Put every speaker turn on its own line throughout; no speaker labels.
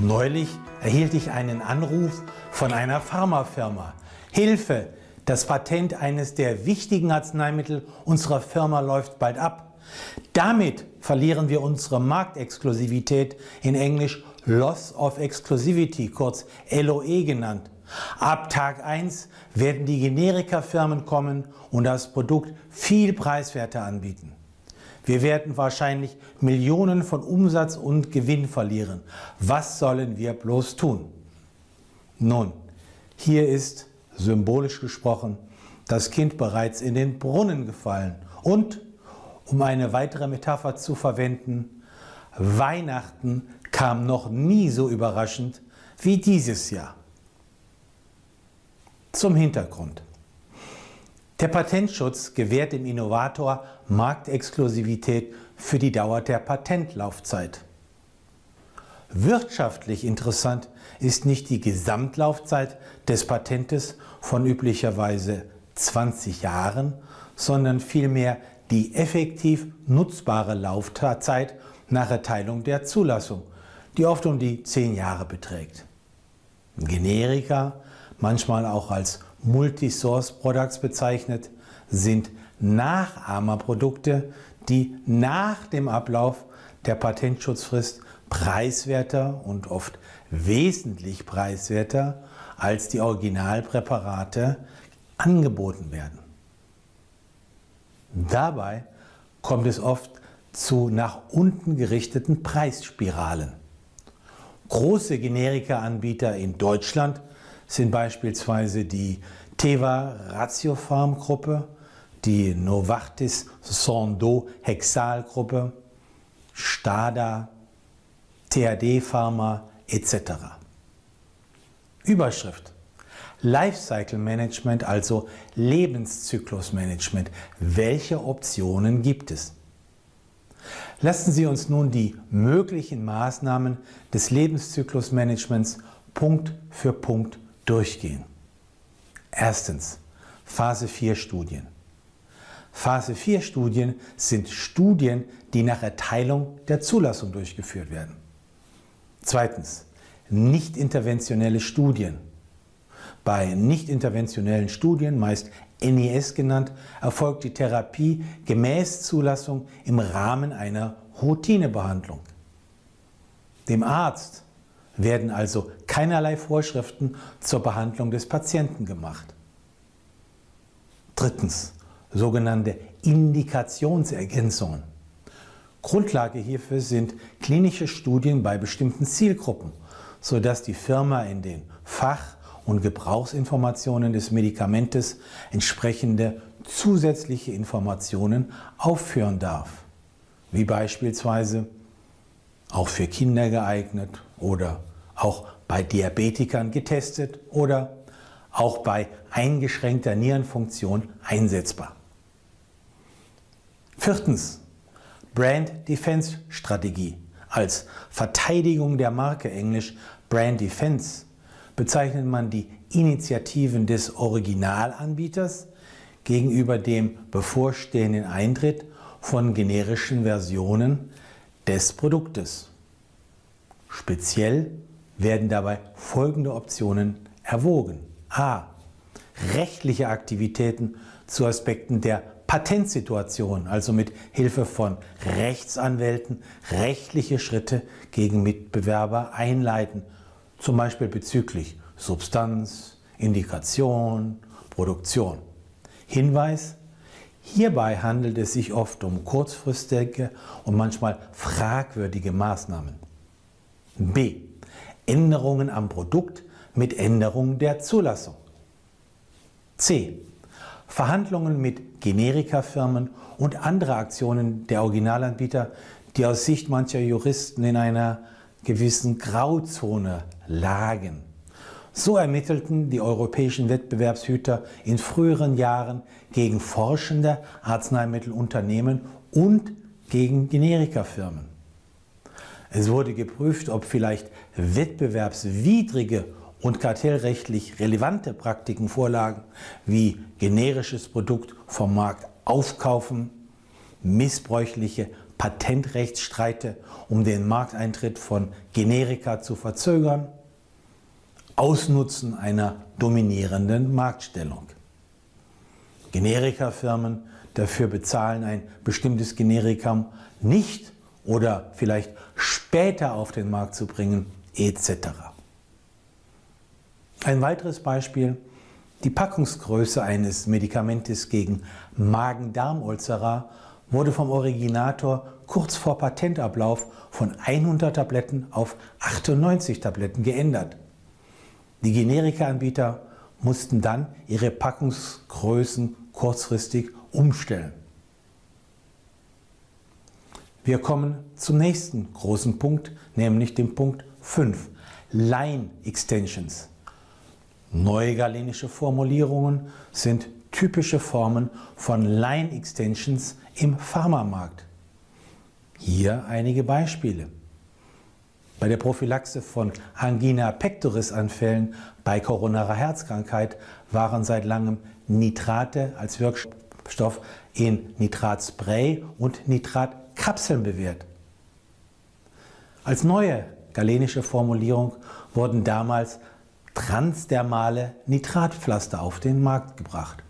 Neulich erhielt ich einen Anruf von einer Pharmafirma. Hilfe, das Patent eines der wichtigen Arzneimittel unserer Firma läuft bald ab. Damit verlieren wir unsere Marktexklusivität, in Englisch Loss of Exclusivity, kurz LOE genannt. Ab Tag 1 werden die Generikafirmen kommen und das Produkt viel preiswerter anbieten. Wir werden wahrscheinlich Millionen von Umsatz und Gewinn verlieren. Was sollen wir bloß tun? Nun, hier ist, symbolisch gesprochen, das Kind bereits in den Brunnen gefallen. Und, um eine weitere Metapher zu verwenden, Weihnachten kam noch nie so überraschend wie dieses Jahr. Zum Hintergrund. Der Patentschutz gewährt dem Innovator Marktexklusivität für die Dauer der Patentlaufzeit. Wirtschaftlich interessant ist nicht die Gesamtlaufzeit des Patentes von üblicherweise 20 Jahren, sondern vielmehr die effektiv nutzbare Laufzeit nach Erteilung der Zulassung, die oft um die 10 Jahre beträgt. Generika manchmal auch als Multi-Source Products bezeichnet, sind Nachahmerprodukte, die nach dem Ablauf der Patentschutzfrist preiswerter und oft wesentlich preiswerter als die Originalpräparate angeboten werden. Dabei kommt es oft zu nach unten gerichteten Preisspiralen. Große Generika-Anbieter in Deutschland sind beispielsweise die Teva Ratiopharm Gruppe, die Novartis Sando Hexal Gruppe, Stada, THD Pharma etc. Überschrift Lifecycle Management, also Lebenszyklusmanagement. Welche Optionen gibt es? Lassen Sie uns nun die möglichen Maßnahmen des Lebenszyklusmanagements Punkt für Punkt durchgehen. Erstens, Phase 4 Studien. Phase 4 Studien sind Studien, die nach Erteilung der Zulassung durchgeführt werden. Zweitens, nicht interventionelle Studien. Bei nicht interventionellen Studien, meist NES genannt, erfolgt die Therapie gemäß Zulassung im Rahmen einer Routinebehandlung. Dem Arzt werden also keinerlei Vorschriften zur Behandlung des Patienten gemacht. Drittens, sogenannte Indikationsergänzungen. Grundlage hierfür sind klinische Studien bei bestimmten Zielgruppen, sodass die Firma in den Fach- und Gebrauchsinformationen des Medikamentes entsprechende zusätzliche Informationen aufführen darf, wie beispielsweise auch für Kinder geeignet oder auch bei Diabetikern getestet oder auch bei eingeschränkter Nierenfunktion einsetzbar. Viertens, Brand Defense Strategie. Als Verteidigung der Marke englisch Brand Defense bezeichnet man die Initiativen des Originalanbieters gegenüber dem bevorstehenden Eintritt von generischen Versionen des Produktes. Speziell werden dabei folgende Optionen erwogen. A. Rechtliche Aktivitäten zu Aspekten der Patentsituation, also mit Hilfe von Rechtsanwälten rechtliche Schritte gegen Mitbewerber einleiten, zum Beispiel bezüglich Substanz, Indikation, Produktion. Hinweis, hierbei handelt es sich oft um kurzfristige und manchmal fragwürdige Maßnahmen. B. Änderungen am Produkt mit Änderung der Zulassung. C. Verhandlungen mit Generikafirmen und andere Aktionen der Originalanbieter, die aus Sicht mancher Juristen in einer gewissen Grauzone lagen. So ermittelten die europäischen Wettbewerbshüter in früheren Jahren gegen forschende Arzneimittelunternehmen und gegen Generikafirmen. Es wurde geprüft, ob vielleicht wettbewerbswidrige und kartellrechtlich relevante Praktiken vorlagen, wie generisches Produkt vom Markt aufkaufen, missbräuchliche Patentrechtsstreite, um den Markteintritt von Generika zu verzögern, Ausnutzen einer dominierenden Marktstellung. Generikafirmen dafür bezahlen, ein bestimmtes Generikam nicht oder vielleicht später auf den Markt zu bringen, etc. Ein weiteres Beispiel, die Packungsgröße eines Medikamentes gegen Magen-Darm-Ulzera wurde vom Originator kurz vor Patentablauf von 100 Tabletten auf 98 Tabletten geändert. Die Generikaanbieter mussten dann ihre Packungsgrößen kurzfristig umstellen. Wir kommen zum nächsten großen Punkt, nämlich dem Punkt 5, Line Extensions. Neue galenische Formulierungen sind typische Formen von Line Extensions im Pharmamarkt. Hier einige Beispiele. Bei der Prophylaxe von Angina pectoris Anfällen bei koronarer Herzkrankheit waren seit langem Nitrate als Wirkstoff in Nitratspray und Nitratkapseln bewährt. Als neue galenische Formulierung wurden damals transdermale Nitratpflaster auf den Markt gebracht.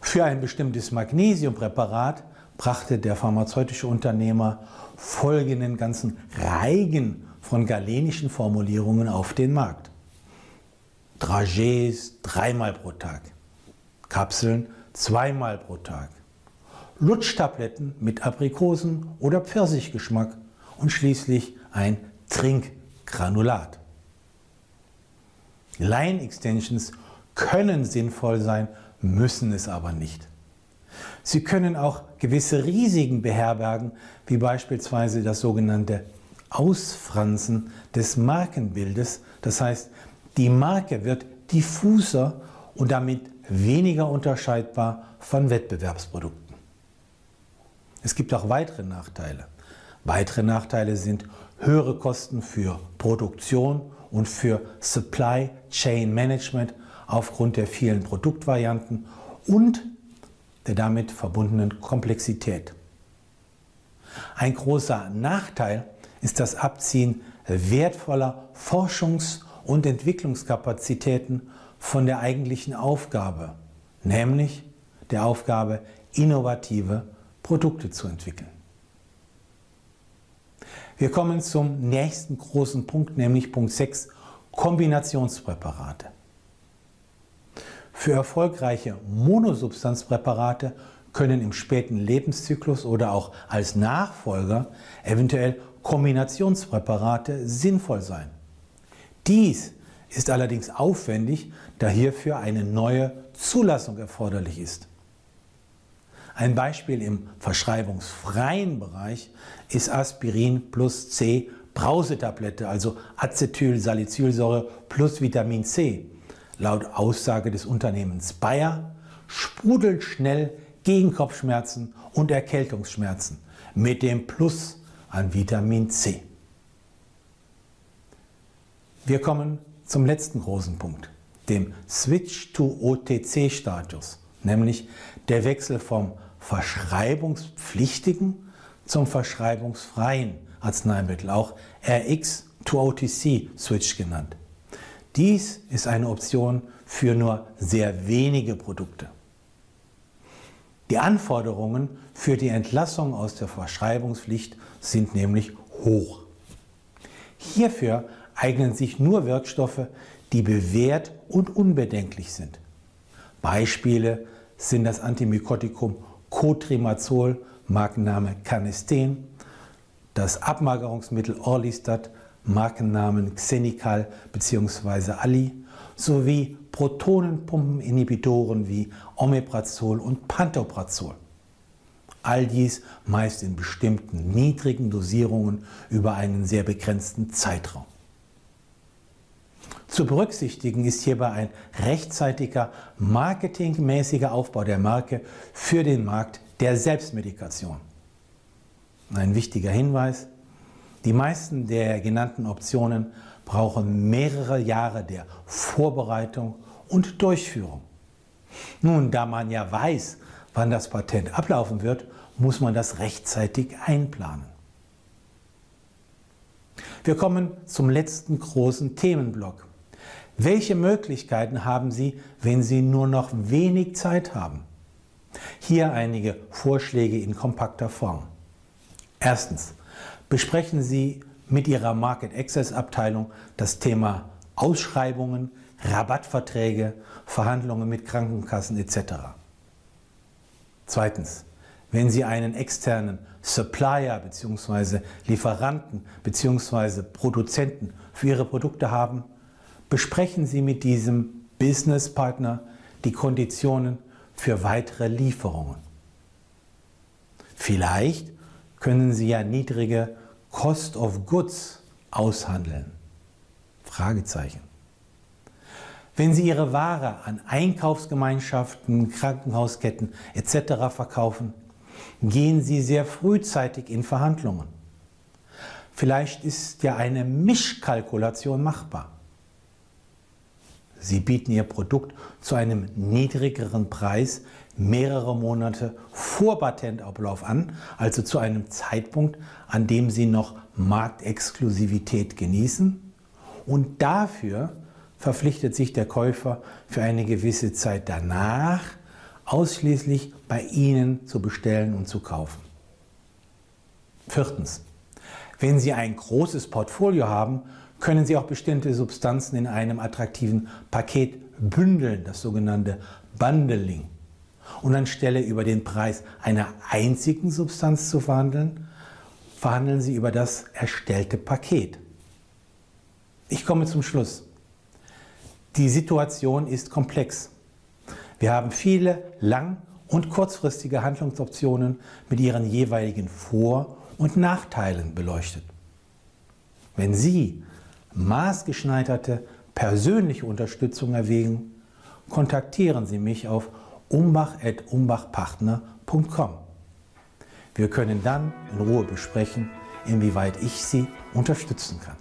Für ein bestimmtes Magnesiumpräparat brachte der pharmazeutische Unternehmer folgenden ganzen Reigen von galenischen Formulierungen auf den Markt. Dragés dreimal pro Tag, Kapseln zweimal pro Tag, Lutschtabletten mit Aprikosen- oder Pfirsichgeschmack und schließlich ein Trinkgranulat. Line Extensions können sinnvoll sein, müssen es aber nicht. Sie können auch gewisse Risiken beherbergen, wie beispielsweise das sogenannte Ausfransen des Markenbildes. Das heißt, die Marke wird diffuser und damit weniger unterscheidbar von Wettbewerbsprodukten. Es gibt auch weitere Nachteile. Weitere Nachteile sind höhere Kosten für Produktion und für Supply Chain Management aufgrund der vielen Produktvarianten und der damit verbundenen Komplexität. Ein großer Nachteil ist das Abziehen wertvoller Forschungs- und Entwicklungskapazitäten von der eigentlichen Aufgabe, nämlich der Aufgabe, innovative Produkte zu entwickeln. Wir kommen zum nächsten großen Punkt, nämlich Punkt 6, Kombinationspräparate. Für erfolgreiche Monosubstanzpräparate können im späten Lebenszyklus oder auch als Nachfolger eventuell Kombinationspräparate sinnvoll sein. Dies ist allerdings aufwendig, da hierfür eine neue Zulassung erforderlich ist. Ein Beispiel im verschreibungsfreien Bereich ist Aspirin plus C Brausetablette, also Acetylsalicylsäure plus Vitamin C laut Aussage des Unternehmens Bayer sprudelt schnell gegen Kopfschmerzen und Erkältungsschmerzen mit dem Plus an Vitamin C. Wir kommen zum letzten großen Punkt, dem Switch to OTC-Status, nämlich der Wechsel vom verschreibungspflichtigen zum verschreibungsfreien Arzneimittel, auch RX to OTC Switch genannt. Dies ist eine Option für nur sehr wenige Produkte. Die Anforderungen für die Entlassung aus der Verschreibungspflicht sind nämlich hoch. Hierfür eignen sich nur Wirkstoffe, die bewährt und unbedenklich sind. Beispiele sind das Antimykotikum Cotrimazol, Markenname Canesten, das Abmagerungsmittel Orlistat, Markennamen Xenical bzw. Ali sowie Protonenpumpeninhibitoren wie Omeprazol und Pantoprazol. All dies meist in bestimmten niedrigen Dosierungen über einen sehr begrenzten Zeitraum. Zu berücksichtigen ist hierbei ein rechtzeitiger marketingmäßiger Aufbau der Marke für den Markt der Selbstmedikation. Ein wichtiger Hinweis, die meisten der genannten Optionen brauchen mehrere Jahre der Vorbereitung und Durchführung. Nun, da man ja weiß, wann das Patent ablaufen wird, muss man das rechtzeitig einplanen. Wir kommen zum letzten großen Themenblock. Welche Möglichkeiten haben Sie, wenn Sie nur noch wenig Zeit haben? Hier einige Vorschläge in kompakter Form. Erstens, besprechen Sie mit Ihrer Market Access Abteilung das Thema Ausschreibungen, Rabattverträge, Verhandlungen mit Krankenkassen etc. Zweitens, wenn Sie einen externen Supplier bzw. Lieferanten bzw. Produzenten für Ihre Produkte haben, besprechen Sie mit diesem Businesspartner die Konditionen für weitere Lieferungen. Vielleicht können Sie ja niedrige Cost of Goods aushandeln. Fragezeichen. Wenn Sie Ihre Ware an Einkaufsgemeinschaften, Krankenhausketten etc. verkaufen, gehen Sie sehr frühzeitig in Verhandlungen. Vielleicht ist ja eine Mischkalkulation machbar. Sie bieten Ihr Produkt zu einem niedrigeren Preis mehrere Monate vor Patentablauf an, also zu einem Zeitpunkt, an dem Sie noch Marktexklusivität genießen. Und dafür verpflichtet sich der Käufer für eine gewisse Zeit danach ausschließlich bei Ihnen zu bestellen und zu kaufen. Viertens. Wenn Sie ein großes Portfolio haben, können Sie auch bestimmte Substanzen in einem attraktiven Paket bündeln, das sogenannte Bundling. Und anstelle über den Preis einer einzigen Substanz zu verhandeln, verhandeln Sie über das erstellte Paket. Ich komme zum Schluss. Die Situation ist komplex. Wir haben viele lang- und kurzfristige Handlungsoptionen mit ihren jeweiligen Vor- und Nachteilen beleuchtet. Wenn Sie maßgeschneiderte persönliche Unterstützung erwägen, kontaktieren Sie mich auf umbach.umbachpartner.com. Wir können dann in Ruhe besprechen, inwieweit ich Sie unterstützen kann.